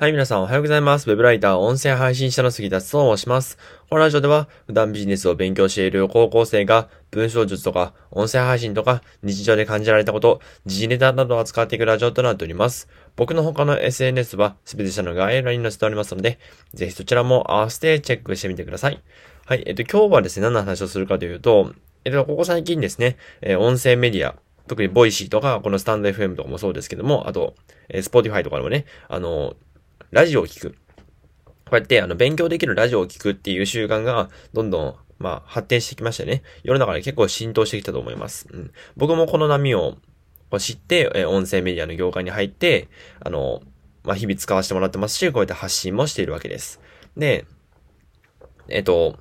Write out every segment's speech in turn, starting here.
はい、皆さんおはようございます。ウェブライター、音声配信者の杉田と申します。このラジオでは、普段ビジネスを勉強している高校生が、文章術とか、音声配信とか、日常で感じられたこと、時事ネタなどを扱っていくラジオとなっております。僕の他の SNS は、すべて下の概要欄に載せておりますので、ぜひそちらも合わせてチェックしてみてください。はい、えっと、今日はですね、何の話をするかというと、えっと、ここ最近ですね、え、音声メディア、特にボイシーとか、このスタンド FM とかもそうですけども、あと、えー、スポティファイとかでもね、あの、ラジオを聞く。こうやって、あの、勉強できるラジオを聞くっていう習慣が、どんどん、まあ、発展してきましたね。世の中で結構浸透してきたと思います。うん。僕もこの波を知って、え音声メディアの業界に入って、あの、まあ、日々使わせてもらってますし、こうやって発信もしているわけです。で、えっと、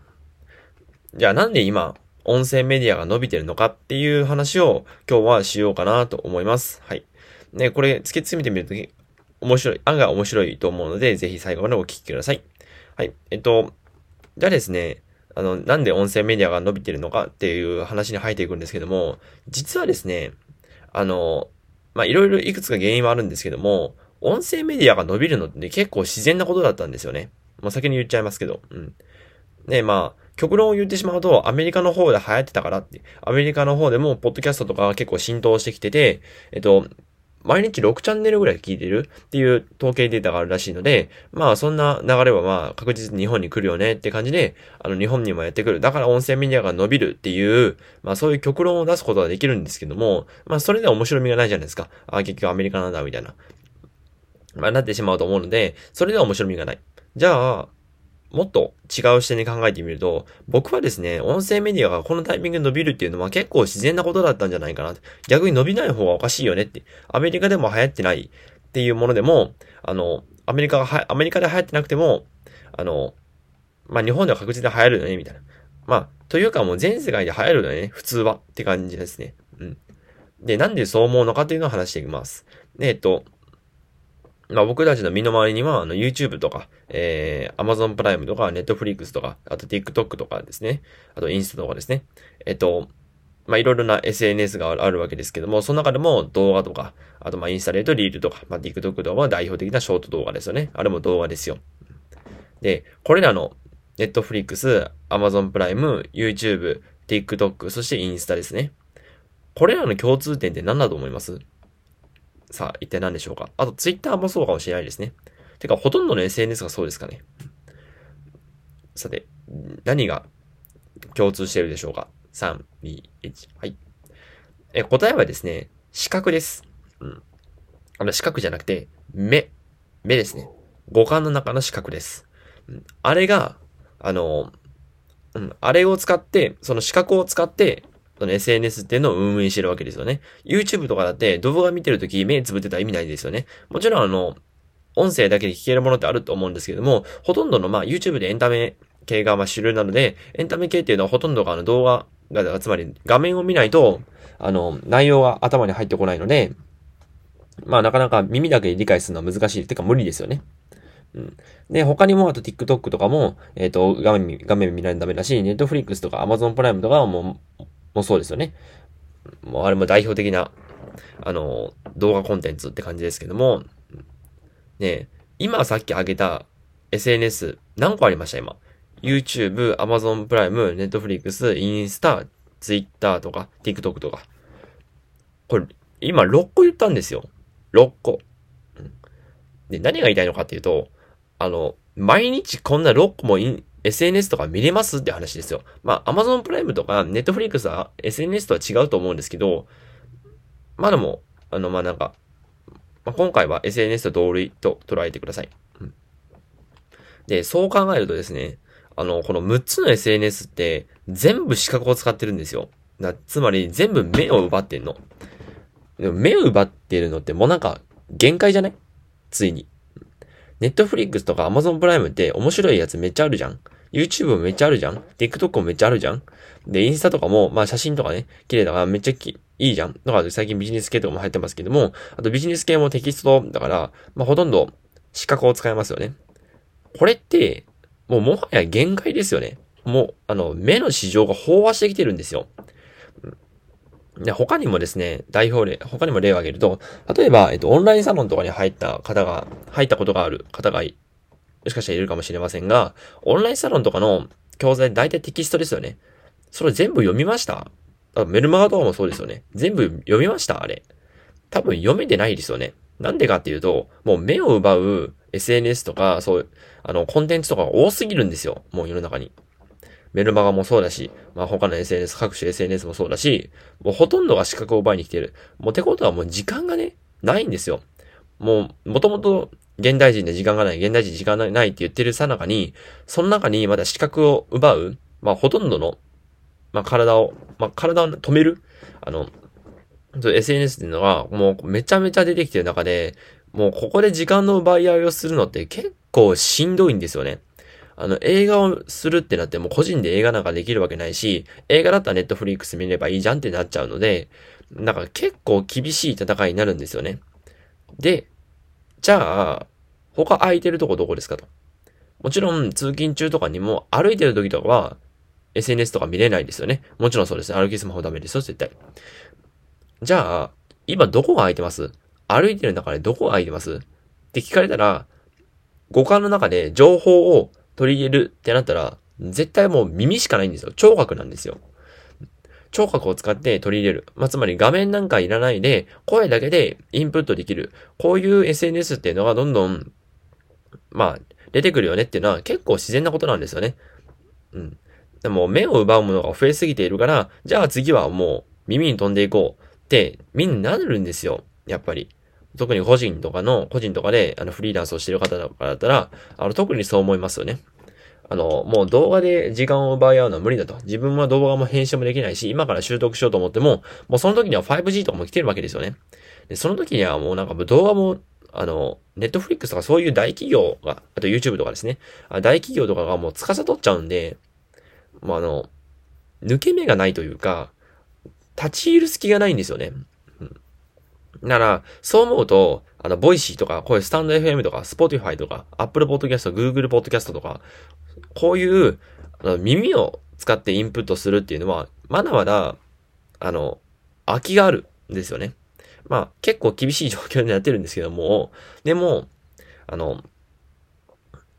じゃあなんで今、音声メディアが伸びてるのかっていう話を今日はしようかなと思います。はい。ね、これ突き詰めてみると面白い、案が面白いと思うので、ぜひ最後までお聞きください。はい。えっと、じゃあですね、あの、なんで音声メディアが伸びてるのかっていう話に入っていくんですけども、実はですね、あの、ま、いろいろいくつか原因はあるんですけども、音声メディアが伸びるのって結構自然なことだったんですよね。もう先に言っちゃいますけど。うん。ねまあ、極論を言ってしまうと、アメリカの方で流行ってたからって、アメリカの方でも、ポッドキャストとか結構浸透してきてて、えっと、毎日6チャンネルぐらい聞いてるっていう統計データがあるらしいので、まあそんな流れはまあ確実に日本に来るよねって感じで、あの日本にもやってくる。だから音声メディアが伸びるっていう、まあそういう極論を出すことができるんですけども、まあそれでは面白みがないじゃないですか。あ、結局アメリカなんだみたいな。まあなってしまうと思うので、それでは面白みがない。じゃあ、もっと違う視点で考えてみると、僕はですね、音声メディアがこのタイミングで伸びるっていうのは結構自然なことだったんじゃないかな。逆に伸びない方がおかしいよねって。アメリカでも流行ってないっていうものでも、あの、アメリカが、アメリカで流行ってなくても、あの、まあ、日本では確実に流行るよね、みたいな。まあ、というかもう全世界で流行るよね、普通はって感じですね。うん。で、なんでそう思うのかっていうのを話していきます。で、えっと、まあ僕たちの身の回りには、あの YouTube とか、えー、Amazon プライムとか、Netflix とか、あと TikTok とかですね。あとインスタとかですね。えっと、まあいろいろな SNS があるわけですけども、その中でも動画とか、あとまあインスタで言うとリールとか、まあ TikTok 動画は代表的なショート動画ですよね。あれも動画ですよ。で、これらの Netflix、Amazon プライム、YouTube、TikTok、そしてインスタですね。これらの共通点って何だと思います？さあ、一体何でしょうか？あと、ツイッターもそうかもしれないですね。てか、ほとんどの SNS がそうですかね。さて、何が共通しているでしょうか？3、2、1。はい。え、答えはですね、視覚です。うん。あの、視覚じゃなくて、目。目ですね。五感の中の視覚です。うん、あれが、あの、うん、あれを使って、その視覚を使って、その SNS っていうのを運営してるわけですよね。YouTube とかだって動画見てるとき目つぶってたら意味ないですよね。もちろんあの、音声だけで聞けるものってあると思うんですけども、ほとんどのまあ YouTube でエンタメ系がまあ主流なので、エンタメ系っていうのはほとんどがあの動画が、つまり画面を見ないと、あの、内容が頭に入ってこないので、まあなかなか耳だけで理解するのは難しい。てか無理ですよね。うん。で、他にも、あと TikTok とかも、えっ、ー、と、画面、画面見ないとダメだし、Netflix とか Amazon プライムとかはもう、もそうですよね。もうあれも代表的な、あの、動画コンテンツって感じですけども、ね今さっき挙げた SNS 何個ありました今？YouTube、Amazon プライム、Netflix、インスタ、Twitter とか、TikTok とか。これ、今6個言ったんですよ。6個。で、何が言いたいのかっていうと、あの、毎日こんな6個も SNS とか見れますって話ですよ。まあ、Amazon プライムとか Netflix は SNS とは違うと思うんですけど、まあでも、あの、まあなんか、まあ、今回は SNS と同類と捉えてください。うん、で、そう考えるとですね、あの、この6つの SNS って全部視覚を使ってるんですよ。だつまり全部目を奪ってんの。でも目を奪ってるのってもうなんか限界じゃない？ついに。ネットフリックスとかアマゾンプライムって面白いやつめっちゃあるじゃん。YouTube もめっちゃあるじゃん？TikTok もめっちゃあるじゃん？で、インスタとかも、まあ写真とかね、綺麗だからめっちゃきいいじゃん？だから最近ビジネス系とかも入ってますけども、あとビジネス系もテキストだから、まあほとんど視覚を使えますよね。これって、もうもはや限界ですよね。もう、あの、目の市場が飽和してきてるんですよ。で、他にもですね、代表例、他にも例を挙げると、例えば、えっと、オンラインサロンとかに入った方が、入ったことがある方が、もしかしたらいるかもしれませんが、オンラインサロンとかの教材、大体テキストですよね。それ全部読みました？メルマガとかもそうですよね。全部読みました？あれ。多分読めてないですよね。なんでかっていうと、もう目を奪う SNS とか、そう、あの、コンテンツとか多すぎるんですよ。もう世の中に。メルマガもそうだし、まあ他の SNS、各種 SNS もそうだし、もうほとんどが資格を奪いに来てる。もうってことはもう時間がね、ないんですよ。もう、もともと現代人で時間がない、現代人時間がないって言ってるさなかに、その中にまだ資格を奪う、まあほとんどの、まあ体を、まあ体を止める、あの、SNS っていうのがもうめちゃめちゃ出てきてる中で、もうここで時間の奪い合いをするのって結構しんどいんですよね。あの、映画をするってなっても個人で映画なんかできるわけないし、映画だったらネットフリックス見ればいいじゃんってなっちゃうので、なんか結構厳しい戦いになるんですよね。で、じゃあ、他空いてるとこどこですかと。もちろん通勤中とかにも歩いてる時とかは SNS とか見れないですよね。もちろんそうです。歩きスマホダメですよ、絶対。じゃあ、今どこが空いてます？歩いてる中でどこが空いてます？って聞かれたら、五感の中で情報を取り入れるってなったら、絶対もう耳しかないんですよ。聴覚なんですよ。聴覚を使って取り入れる。まあ、つまり画面なんかいらないで、声だけでインプットできる。こういう SNS っていうのがどんどん、まあ、出てくるよねっていうのは結構自然なことなんですよね。うん。でも目を奪うものが増えすぎているから、じゃあ次はもう耳に飛んでいこうってみんななるんですよ。やっぱり。特に個人とかの、個人とかで、あの、フリーランスをしてる方だったら、あの、特にそう思いますよね。あの、もう動画で時間を奪い合うのは無理だと。自分は動画も編集もできないし、今から習得しようと思っても、もうその時には 5G とかも来てるわけですよね。で、その時にはもうなんか動画も、あの、ネットフリックスとかそういう大企業が、あと YouTube とかですね。大企業とかがもう司っちゃうんで、もうあの、抜け目がないというか、立ち入る隙がないんですよね。うんなら、そう思うと、あの、ボイシーとか、こういうスタンド FM とか、スポティファイとか、アップルポッドキャスト、グーグルポッドキャストとか、こういう、あの耳を使ってインプットするっていうのは、まだまだ、あの、空きがあるんですよね。まあ、結構厳しい状況になってるんですけども、でも、あの、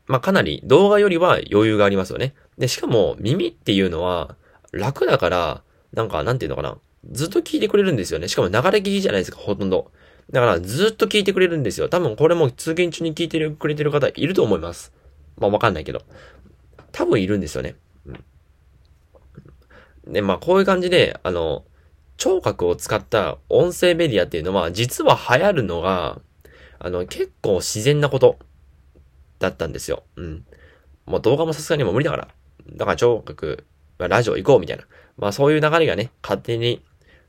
まあ、かなり動画よりは余裕がありますよね。で、しかも耳っていうのは楽だから、なんか、なんていうのかな。ずっと聞いてくれるんですよね。しかも流れ聞きじゃないですか、ほとんど。だからずっと聞いてくれるんですよ。多分これも通勤中に聞いてくれてる方いると思います。まあわかんないけど。多分いるんですよね。うん。で、まあこういう感じで、あの、聴覚を使った音声メディアっていうのは、実は流行るのが、あの、結構自然なことだったんですよ。うん。もう動画もさすがにも無理だから。だから聴覚、まあ、ラジオ行こうみたいな。まあそういう流れがね、勝手に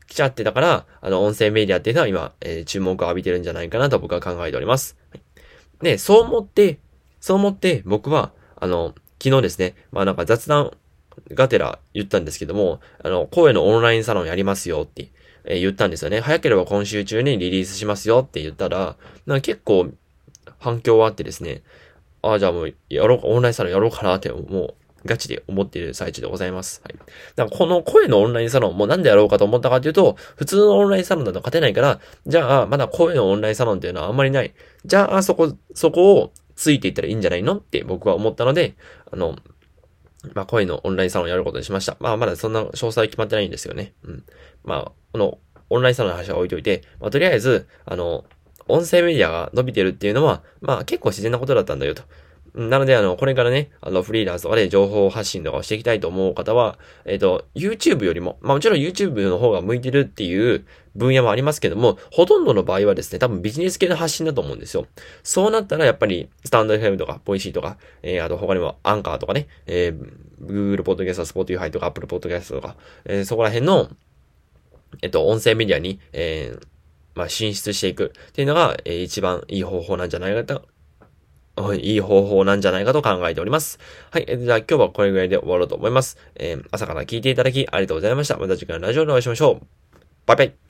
来ちゃってたから、あの、音声メディアっていうのは今、えー、注目を浴びてるんじゃないかなと僕は考えております。で、そう思って、そう思って僕は、あの、昨日ですね、まあなんか雑談がてら言ったんですけども、あの、声のオンラインサロンやりますよって、えー、言ったんですよね。早ければ今週中にリリースしますよって言ったら、なんか結構反響はあってですね、ああ、じゃあもうやろうか、オンラインサロンやろうかなって、もうガチで思っている最中でございます。はい。だからこの声のオンラインサロンもなんでやろうかと思ったかというと、普通のオンラインサロンだと勝てないから、じゃあ、まだ声のオンラインサロンっていうのはあんまりない。じゃあ、そこ、そこをついていったらいいんじゃないのって僕は思ったので、あの、まあ、声のオンラインサロンをやることにしました。まあ、まだそんな詳細決まってないんですよね。うん。まあ、この、オンラインサロンの話は置いといて、まあ、とりあえず、あの、音声メディアが伸びてるっていうのは、まあ結構自然なことだったんだよと。なので、あの、これからね、あの、フリーランスとかで情報発信とかをしていきたいと思う方は、えっ、ー、と、YouTube よりも、まあもちろん YouTube の方が向いてるっていう分野もありますけども、ほとんどの場合はですね、多分ビジネス系の発信だと思うんですよ。そうなったら、やっぱり、スタンド FM とか、ボイシーとか、えー、あと他にもアンカーとかね、えー、Google Podcast、Spotify とか、Apple Podcast とか、えー、そこら辺の、えっと、音声メディアに、えー、まあ、進出していくっていうのが、えー、一番いい方法なんじゃないかいい方法なんじゃないかと考えております。はい。えじゃあ今日はこれぐらいで終わろうと思います。えー、朝から聞いていただきありがとうございました。また次回のラジオでお会いしましょう。バイバイ。